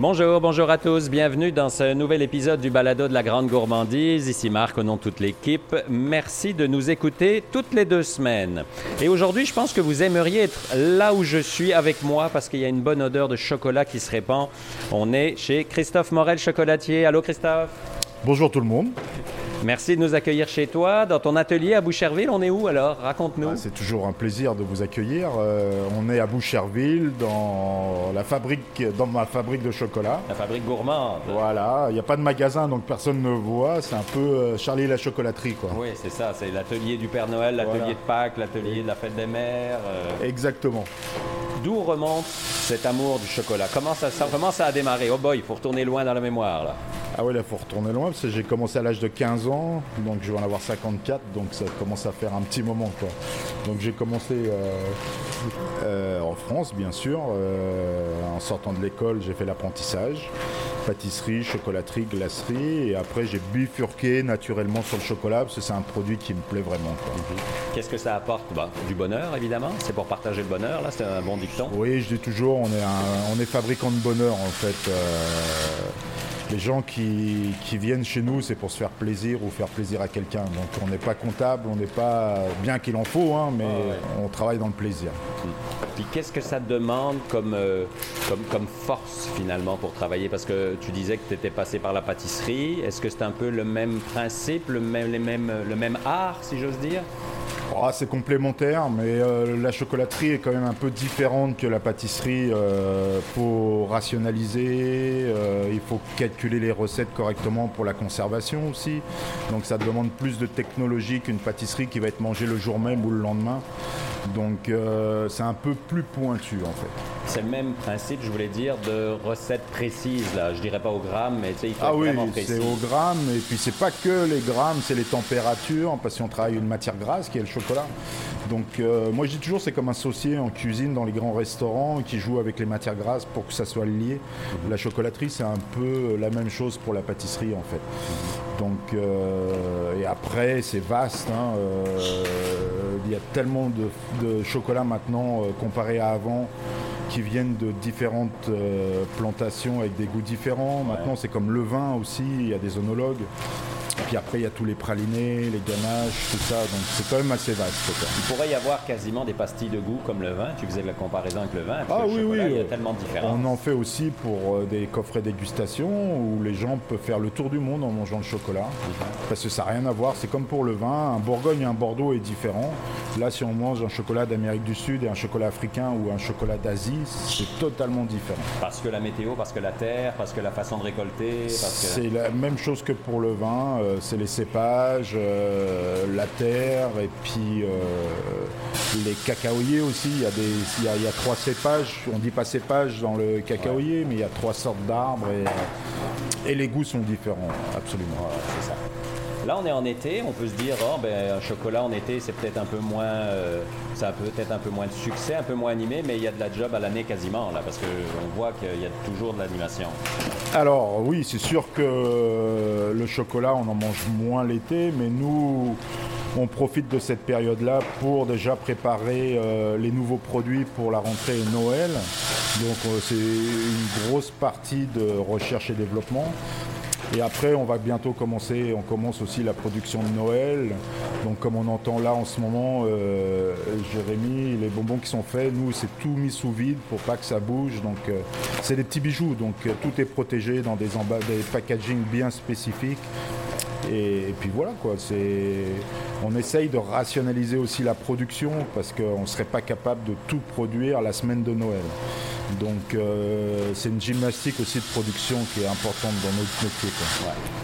Bonjour, bonjour à tous. Bienvenue dans ce nouvel épisode du Balado de la Grande Gourmandise. Ici Marc au nom de toute l'équipe. Merci de nous écouter toutes les deux semaines. Et aujourd'hui, je pense que vous aimeriez être là où je suis avec moi parce qu'il y a une bonne odeur de chocolat qui se répand. On est chez Christophe Morel, chocolatier. Allô Christophe. Bonjour tout le monde. Merci de nous accueillir chez toi, dans ton atelier à Boucherville. On est où alors? Raconte-nous. Ah, c'est toujours un plaisir de vous accueillir. Euh, on est à Boucherville, dans, la fabrique, dans ma fabrique de chocolat. La fabrique gourmande. Voilà, il n'y a pas de magasin, donc personne ne voit. C'est un peu euh, Charlie la chocolaterie. Quoi. Oui, c'est ça. C'est l'atelier du Père Noël, l'atelier de Pâques, l'atelier de la fête des mères. Euh. Exactement. D'où remonte cet amour du chocolat? Comment ça, a démarré? Oh boy, il faut retourner loin dans la mémoire là. Ah oui, il faut retourner loin parce que j'ai commencé à l'âge de 15 ans, donc je vais en avoir 54, donc ça commence à faire un petit moment. Quoi. Donc j'ai commencé euh, euh, en France, bien sûr. Euh, en sortant de l'école, j'ai fait l'apprentissage pâtisserie, chocolaterie, glacerie. Et après, j'ai bifurqué naturellement sur le chocolat parce que c'est un produit qui me plaît vraiment. Mhm. Qu'est-ce que ça apporte? Bah, Du bonheur, évidemment. C'est pour partager le bonheur. Là, c'est un bon dicton. Oui, je dis toujours, on est, on est fabricant de bonheur en fait les gens qui, viennent chez nous, c'est pour se faire plaisir ou faire plaisir à quelqu'un. Donc on n'est pas comptable, on n'est pas bien qu'il en faut, hein, mais on travaille dans le plaisir. Qu'est-ce que ça demande comme, euh, comme, force finalement pour travailler? Parce que tu disais que tu étais passé par la pâtisserie. Est-ce que c'est un peu le même principe, le même art, si j'ose dire? Oh, c'est complémentaire, mais euh, la chocolaterie est quand même un peu différente que la pâtisserie. Il euh, faut rationaliser, euh, il faut calculer les recettes correctement pour la conservation aussi. Donc ça demande plus de technologie qu'une pâtisserie qui va être mangée le jour même ou le lendemain. Donc c'est un peu plus pointu en fait. C'est le même principe, je voulais dire, de recettes précises. Là. Je dirais pas au gramme, mais il faut ah oui, précis. c'est au gramme. Et puis c'est pas que les grammes, c'est les températures, parce qu'on travaille une matière grasse qui est le chocolat. Donc euh, moi je dis toujours c'est comme un saucier en cuisine dans les grands restaurants qui joue avec les matières grasses pour que ça soit lié. La chocolaterie c'est un peu la même chose pour la pâtisserie en fait. Donc euh, et après c'est vaste. Hein, euh, il y a tellement de, de chocolat maintenant comparé à avant qui viennent de différentes plantations avec des goûts différents. Maintenant, c'est comme le vin aussi, il y a des onologues. Puis après, il y a tous les pralinés, les ganaches, tout ça. Donc c'est quand même assez vaste. Il pourrait y avoir quasiment des pastilles de goût comme le vin. Tu faisais la comparaison avec le vin. Ah oui, oui. Il y a tellement de différences. On en fait aussi pour euh, des coffrets dégustation où les gens peuvent faire le tour du monde en mangeant le chocolat. Parce que ça n'a rien à voir. C'est comme pour le vin. Un Bourgogne et un Bordeaux est différent. Là, si on mange un chocolat d'Amérique du Sud et un chocolat africain ou un chocolat d'Asie, c'est totalement différent. Parce que la météo, parce que la terre, parce que la façon de récolter. C'est la même chose que pour le vin. Euh, c'est les cépages, euh, la terre et puis euh, les cacaoyers aussi. Il y, a des, il, y a, trois cépages. On dit pas cépages dans le cacaoyer, mais il y a trois sortes d'arbres et, et, les goûts sont différents, absolument. c'est ça. Là, on est en été, on peut se dire, oh, ben, un chocolat en été, c'est peut-être un peu moins, euh, ça a peut-être un peu moins de succès, un peu moins animé, mais il y a de la job à l'année quasiment, là, parce qu'on voit qu'il y a toujours de l'animation. Alors, oui, c'est sûr que le chocolat, on en mange moins l'été, mais nous, on profite de cette période-là pour déjà préparer euh, les nouveaux produits pour la rentrée Noël. Donc, euh, c'est une grosse partie de recherche et développement. Et après, on va bientôt commencer, on commence aussi la production de Noël. Donc comme on entend là en ce moment, euh, Jérémy, les bonbons qui sont faits, nous c'est tout mis sous vide pour pas que ça bouge. Donc euh, c'est des petits bijoux, donc euh, tout est protégé dans des, des bien spécifiques. Et, puis voilà quoi, on essaye de rationaliser aussi la production parce qu'on ne serait pas capable de tout produire la semaine de Noël. Donc euh, c'est une gymnastique aussi de production qui est importante dans notre métier.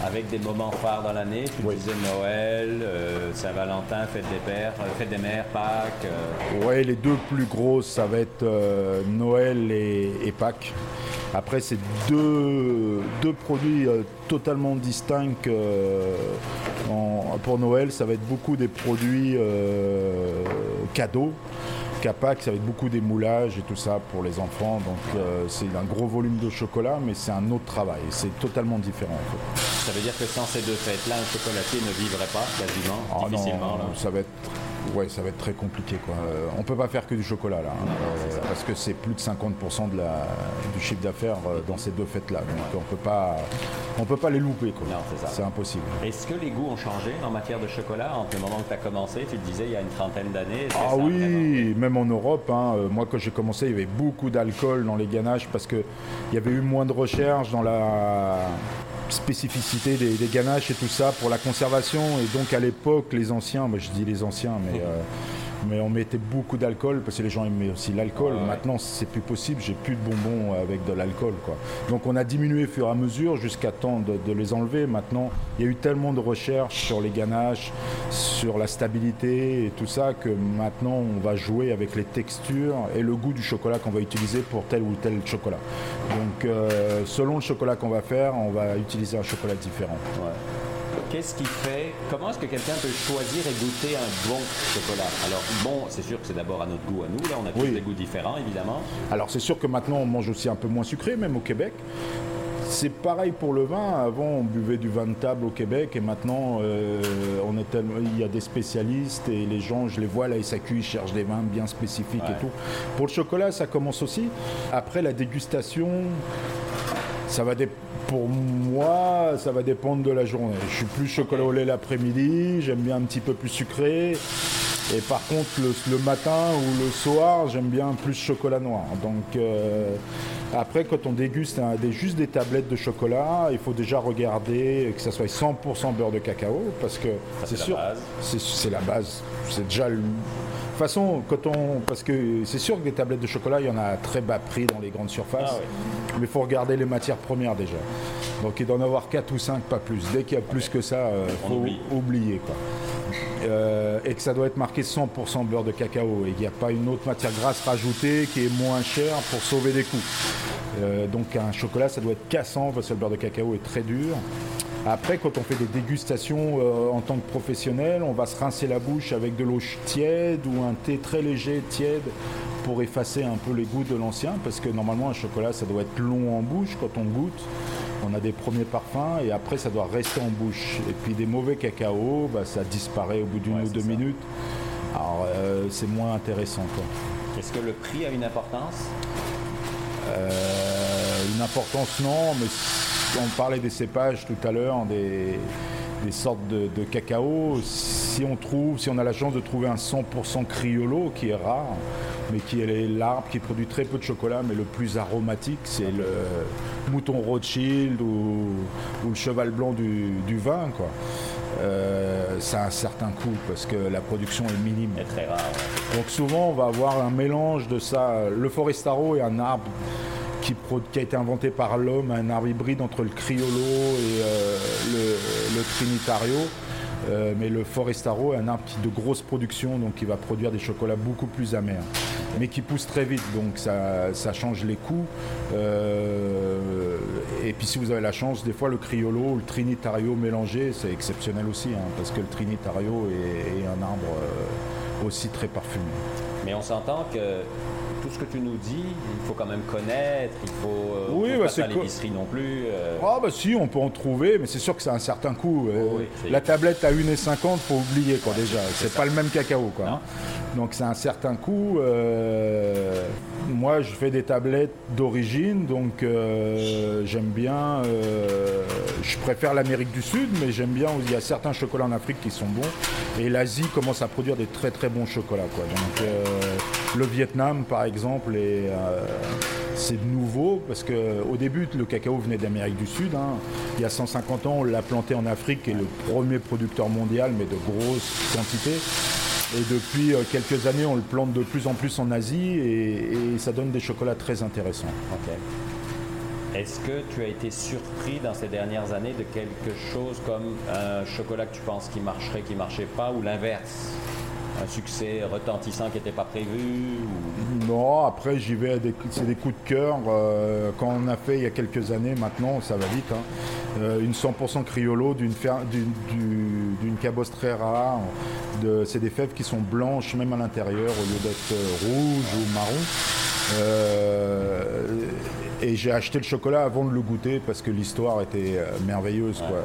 Avec des moments phares dans l'année, tu disais Noël, euh, Saint-Valentin, fête des pères, euh, fête des mères, Pâques. Oui, les deux plus grosses, ça va être Noël et, Pâques. Après, c'est deux, deux, produits totalement distincts. pour Noël, ça va être beaucoup des produits cadeaux. Ça va être beaucoup d'émoulage et tout ça pour les enfants. Donc euh, c'est un gros volume de chocolat, mais c'est un autre travail. C'est totalement différent. Ça veut dire que sans ces deux fêtes-là, un chocolatier ne vivrait pas quasiment, ah difficilement. ça va être ouais, ça va être très compliqué. Quoi. Euh, on peut pas faire que du chocolat là, hein. euh, parce que c'est plus de 50% de la, du chiffre d'affaires euh, dans ces deux fêtes-là. Donc on peut pas, on peut pas les louper. Quoi. c'est impossible. Est-ce que les goûts ont changé en matière de chocolat? Entre le moment que tu as commencé Tu le disais il y a une trentaine d'années. Ah oui, même en Europe. Hein, moi, quand j'ai commencé, il y avait beaucoup d'alcool dans les ganaches parce qu'il y avait eu moins de recherche dans la spécificité des, ganaches et tout ça pour la conservation. Et donc à l'époque, les anciens, moi je dis les anciens, mais euh, mais on mettait beaucoup d'alcool parce que les gens aimaient aussi l'alcool. Maintenant, c'est plus possible, j'ai plus de bonbons avec de l'alcool. Donc on a diminué au fur et à mesure jusqu'à temps de, les enlever. Maintenant, il y a eu tellement de recherches sur les ganaches, sur la stabilité et tout ça que maintenant on va jouer avec les textures et le goût du chocolat qu'on va utiliser pour tel ou tel chocolat. Donc euh, selon le chocolat qu'on va faire, on va utiliser un chocolat différent. Qu'est-ce qui fait Comment est-ce que quelqu'un peut choisir et goûter un bon chocolat? Alors bon, c'est sûr que c'est d'abord à notre goût à nous. Là, on a tous des goûts différents, évidemment. Alors c'est sûr que maintenant on mange aussi un peu moins sucré, même au Québec. C'est pareil pour le vin. Avant, on buvait du vin de table au Québec et maintenant, euh, on est il y a des spécialistes et les gens, je les vois à la SAQ, ils cherchent des vins bien spécifiques et tout. Pour le chocolat, ça commence aussi. Après la dégustation, ça va dépendre pour moi, ça va dépendre de la journée. Je suis plus chocolat au lait l'après-midi, j'aime bien un petit peu plus sucré. Et par contre, le, matin ou le soir, j'aime bien plus chocolat noir. Donc euh, après, quand on déguste des, juste des tablettes de chocolat, il faut déjà regarder que ça soit 100% beurre de cacao, parce que c'est sûr, c'est la base. C'est déjà le, toute façon, quand on, parce que c'est sûr que des tablettes de chocolat, il y en a à très bas prix dans les grandes surfaces, ah mais il faut regarder les matières premières déjà. Donc il doit en avoir 4 ou 5, pas plus. Dès qu'il y a plus que ça, il euh, faut oublier. Quoi. Euh, et que ça doit être marqué 100% beurre de cacao et qu'il n'y a pas une autre matière grasse rajoutée qui est moins chère pour sauver des coûts. Euh, donc un chocolat, ça doit être cassant parce que le beurre de cacao est très dur. Après, quand on fait des dégustations euh, en tant que professionnel, on va se rincer la bouche avec de l'eau tiède ou un thé très léger, tiède, pour effacer un peu les goûts de l'ancien, parce que normalement un chocolat, ça doit être long en bouche quand on goûte. On a des premiers parfums et après ça doit rester en bouche. Et puis des mauvais cacao, bah, ça disparaît au bout d'une ou deux minutes. Alors euh, c'est moins intéressant. Est-ce que le prix a une importance? Euh, Une importance non, mais on parlait des cépages tout à l'heure, des, sortes de, cacao. Si on trouve, si on a la chance de trouver un 100% criollo qui est rare, mais qui est l'arbre qui produit très peu de chocolat, mais le plus aromatique, c'est le mouton Rothschild ou, le cheval blanc du, vin, quoi. Euh, ça a un certain coût parce que la production est minime. C'est très rare. Donc souvent on va avoir un mélange de ça. Le forestaro est un arbre qui, a été inventé par l'homme, un arbre hybride entre le criollo et euh, le, trinitario. Euh, mais le forestaro est un arbre de grosse production, donc qui va produire des chocolats beaucoup plus amers, mais qui pousse très vite, donc ça, change les coûts. Euh, et puis si vous avez la chance, des fois le criollo ou le trinitario mélangé, c'est exceptionnel aussi, hein, parce que le trinitario est un arbre aussi très parfumé. Mais on s'entend que tout ce que tu nous dis, il faut quand même connaître, il faut. Euh, oui, bah, c'est l'épicerie non plus. Euh. Ah, bah si, on peut en trouver, mais c'est sûr que c'est un certain coût. Euh, la tablette à 1,50, faut oublier, quoi, déjà. C'est pas le même cacao, quoi. Donc c'est un certain coût. moi, je fais des tablettes d'origine, donc j'aime bien. je préfère l'Amérique du Sud, mais j'aime bien. Il y a certains chocolats en Afrique qui sont bons. Et l'Asie commence à produire des très très bons chocolats, quoi. Donc le Vietnam, par exemple, euh, c'est nouveau parce qu'au début, le cacao venait d'Amérique du Sud. Hein. Il y a 150 ans, on l'a planté en Afrique et le premier producteur mondial, mais de grosses quantités. Et depuis euh, quelques années, on le plante de plus en plus en Asie et, ça donne des chocolats très intéressants. Est-ce que tu as été surpris dans ces dernières années de quelque chose comme un chocolat que tu penses qui marcherait, qui ne marchait pas, ou l'inverse? Un succès retentissant qui n'était pas prévu Non, après j'y vais, c'est des coups de cœur. Euh, quand on a fait il y a quelques années, maintenant ça va vite, hein. euh, une 100% criollo d'une, d'une, cabosse très rare. c'est des fèves qui sont blanches même à l'intérieur au lieu d'être rouges ou marron. Euh, Et j'ai acheté le chocolat avant de le goûter parce que l'histoire était euh, merveilleuse. Quoi.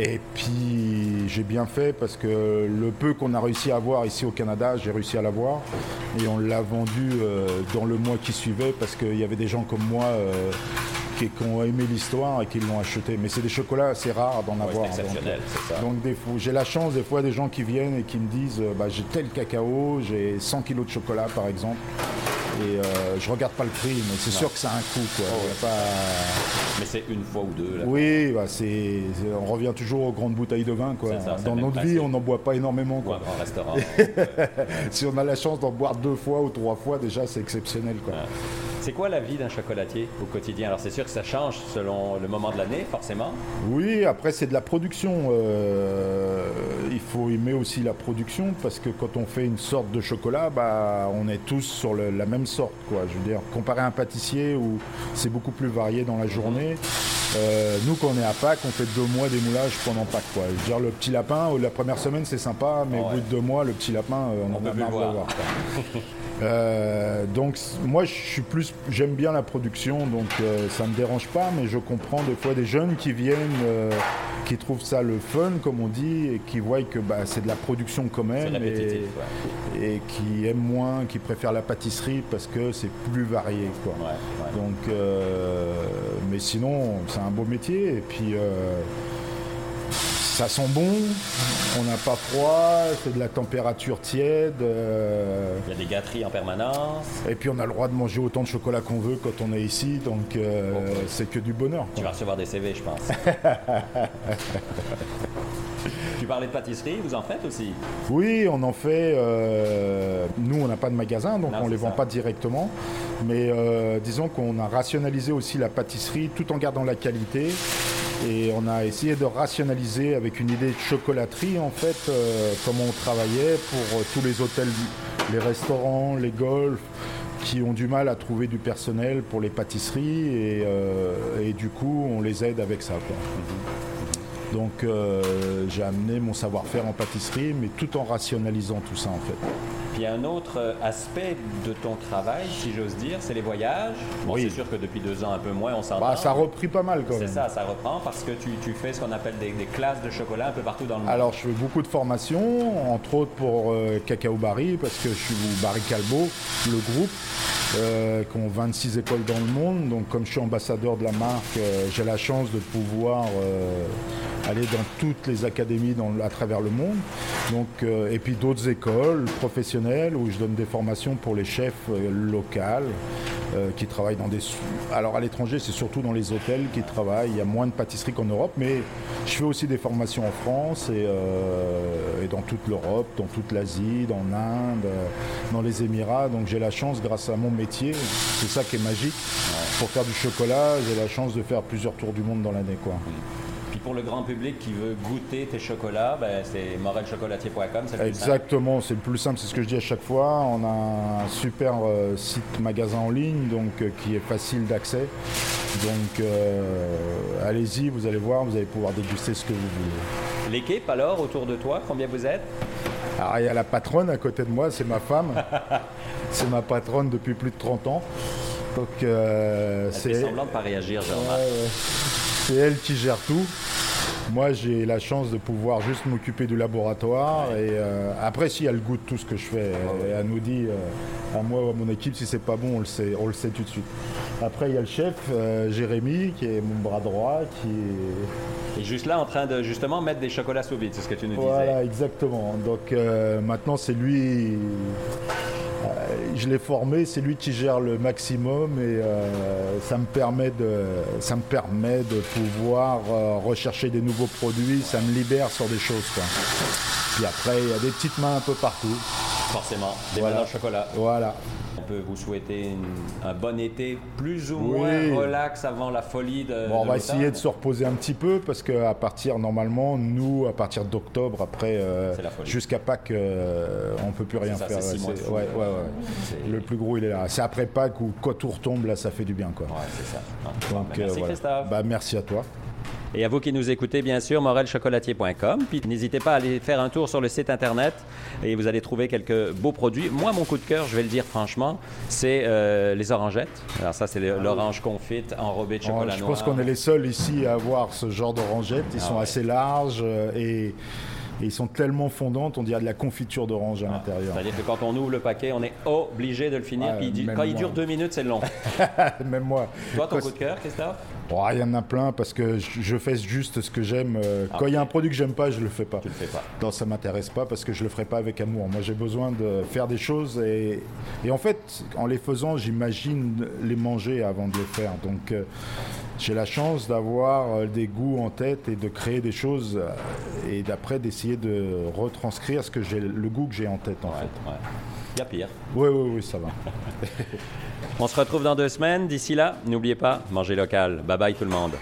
Et puis j'ai bien fait parce que le peu qu'on a réussi à avoir ici au Canada, j'ai réussi à l'avoir. Et on l'a vendu euh, dans le mois qui suivait parce qu'il y avait des gens comme moi euh, qui, qui ont aimé l'histoire et qui l'ont acheté. Mais c'est des chocolats assez rares d'en Ouais, avoir. c'est exceptionnel, donc, c'est ça. donc des fois- j'ai la chance des fois des gens qui viennent et qui me disent bah, j'ai tel cacao, j'ai 100 kilos de chocolat par exemple. Et euh, je regarde pas le prix, mais c'est sûr que ça a un coût. Quoi. Oh, pas- Mais c'est une fois ou deux. Là. Oui, bah, c'est, on revient toujours aux grandes bouteilles de vin. Quoi. Ça, Dans notre vie, on n'en boit pas énormément. Quoi. restaurant. Si on a la chance d'en boire deux fois ou trois fois, déjà, c'est exceptionnel. Quoi. C'est quoi la vie d'un chocolatier au quotidien? Alors c'est sûr que ça change selon le moment de l'année, forcément. Oui, après c'est de la production. Euh, il faut aimer aussi la production parce que quand on fait une sorte de chocolat, bah, on est tous sur le- la même sorte. Quoi. Je veux dire, comparé à un pâtissier où c'est beaucoup plus varié dans la journée. euh, nous, quand on est à Pâques, on fait deux mois d'émoulage pendant Pâques. Quoi. Je veux dire, le petit lapin, la première semaine, c'est sympa, mais au bout de deux mois, le petit lapin, euh, on, On en a marre de voir. Euh, donc moi je suis plus j'aime bien la production donc euh, ça me dérange pas mais je comprends des fois des jeunes qui viennent euh, qui trouvent ça le fun comme on dit et qui voient que bah, c'est de la production quand même et, ouais. et qui aiment moins qui préfèrent la pâtisserie parce que c'est plus varié quoi. Ouais, ouais. Donc euh, mais sinon c'est un beau métier et puis ça sent bon, on n'a pas froid, c'est de la température tiède. euh, Il y a des gâteries en permanence. et puis on a le droit de manger autant de chocolat qu'on veut quand on est ici, donc euh, c'est que du bonheur. Tu vas recevoir des CV, je pense. tu parlais de pâtisserie, vous en faites aussi? Oui, on en fait. euh, nous, on n'a pas de magasin, donc Non, on c'est les vend ça. pas directement. Mais disons qu'on a rationalisé aussi la pâtisserie tout en gardant la qualité. Et on a essayé de rationaliser avec une idée de chocolaterie, en fait, euh, comment on travaillait pour euh, tous les hôtels, les restaurants, les golfs, qui ont du mal à trouver du personnel pour les pâtisseries. Et, euh, du coup, on les aide avec ça. Donc j'ai amené mon savoir-faire en pâtisserie, mais tout en rationalisant tout ça en fait. Puis un autre euh, aspect de ton travail, si j'ose dire, c'est les voyages. Bon, Oui. c'est sûr que depuis deux ans, un peu moins, on s'entend. Bah, ça a repris pas mal quand C'est même. ça, ça reprend parce que tu, tu fais ce qu'on appelle des, des classes de chocolat un peu partout dans le monde. Alors je fais beaucoup de formations, entre autres pour euh, Cacao Barry, parce que je suis Barry Calbo, le groupe, euh, qui ont 26 écoles dans le monde. Donc comme je suis ambassadeur de la marque, euh, j'ai la chance de pouvoir aller dans toutes les académies dans à travers le monde. Donc, euh, et puis d'autres écoles professionnelles où je donne des formations pour les chefs euh, locaux euh, qui travaillent dans des... Alors à l'étranger, c'est surtout dans les hôtels qui travaillent. Il y a moins de pâtisseries qu'en Europe, mais je fais aussi des formations en France et, euh, et dans toute l'Europe, dans toute l'Asie, dans l'Inde, dans les Émirats. Donc j'ai la chance, grâce à mon métier, c'est ça qui est magique. Pour faire du chocolat, j'ai la chance de faire plusieurs tours du monde dans l'année. quoi. Pour le grand public qui veut goûter tes chocolats, ben, c'est morelchocolatier.com. Exactement, c'est le plus simple, c'est ce que je dis à chaque fois. On a un super euh, site magasin en ligne donc, euh, qui est facile d'accès. Donc euh, allez-y, vous allez voir, vous allez pouvoir déguster ce que vous voulez. L'équipe alors, autour de toi, combien vous êtes? Alors il y a la patronne à côté de moi, c'est ma femme. c'est ma patronne depuis plus de 30 ans. Donc euh, Elle fait semblant de pas réagir, ouais. C'est elle qui gère tout. Moi, j'ai la chance de pouvoir juste m'occuper du laboratoire. Et euh, après, si elle goûte tout ce que je fais, euh, elle nous dit euh, à moi ou à mon équipe si c'est pas bon, on le sait, on le sait tout de suite. Après, il y a le chef euh, Jérémy qui est mon bras droit, qui est Et juste là, en train de justement mettre des chocolats sous vide, c'est ce que tu nous disais. voilà, exactement. Donc maintenant, c'est lui. Je l'ai formé, c'est lui qui gère le maximum et euh, ça me permet de, ça me permet de pouvoir euh, rechercher des nouveaux produits. Ça me libère sur des choses. Quoi. Puis après, il y a des petites mains un peu partout. Forcément, des Voilà. mains dans le chocolat. Voilà. On peut vous souhaiter une- un bon été plus ou Oui. moins relax avant la folie de. Bon, on va essayer de se reposer un petit peu parce qu'à partir, normalement, nous, à partir d'octobre, après, euh, jusqu'à Pâques, euh, on peut plus rien ça, faire. ouais, ouais, Le plus gros, il est là. C'est après Pâques où quand tout retombe, là, ça fait du bien. Quoi. C'est ça. Donc, ben, merci euh, voilà. Christophe. Bah, merci à toi. Et à vous qui nous écoutez, bien sûr, morelchocolatier.com. Puis n'hésitez pas à aller faire un tour sur le site Internet et vous allez trouver quelques beaux produits. Moi, mon coup de cœur, je vais le dire franchement, c'est euh, les orangettes. Alors ça, c'est l'orange confite enrobée de Oh, chocolat je noir. pense qu'on est les seuls ici à avoir ce genre d'orangettes. Ils Ah sont ouais. assez larges euh, et, et ils sont tellement fondantes, on dirait de la confiture d'orange à l'intérieur. C'est-à-dire que quand on ouvre le paquet, on est obligé de le finir. Puis il même quand il dure deux minutes, c'est long. Même moi. Toi, ton coup de cœur, Christophe Oh, il y en a plein parce que je fais juste ce que j'aime. Euh, Ah, Quand il y a un produit que j'aime pas, je le fais pas. Tu le fais pas. Non, ça m'intéresse pas parce que je le ferai pas avec amour. Moi, j'ai besoin de faire des choses et, et en fait, en les faisant, j'imagine les manger avant de les faire. Donc, euh, j'ai la chance d'avoir euh, des goûts en tête et de créer des choses euh, et d'après d'essayer de retranscrire ce que j'ai, le goût que j'ai en tête en Ouais, fait. ouais. Il y a pire. Oui, oui, oui, ça va. On se retrouve dans deux semaines. D'ici là, n'oubliez pas, mangez local. Bye bye tout le monde.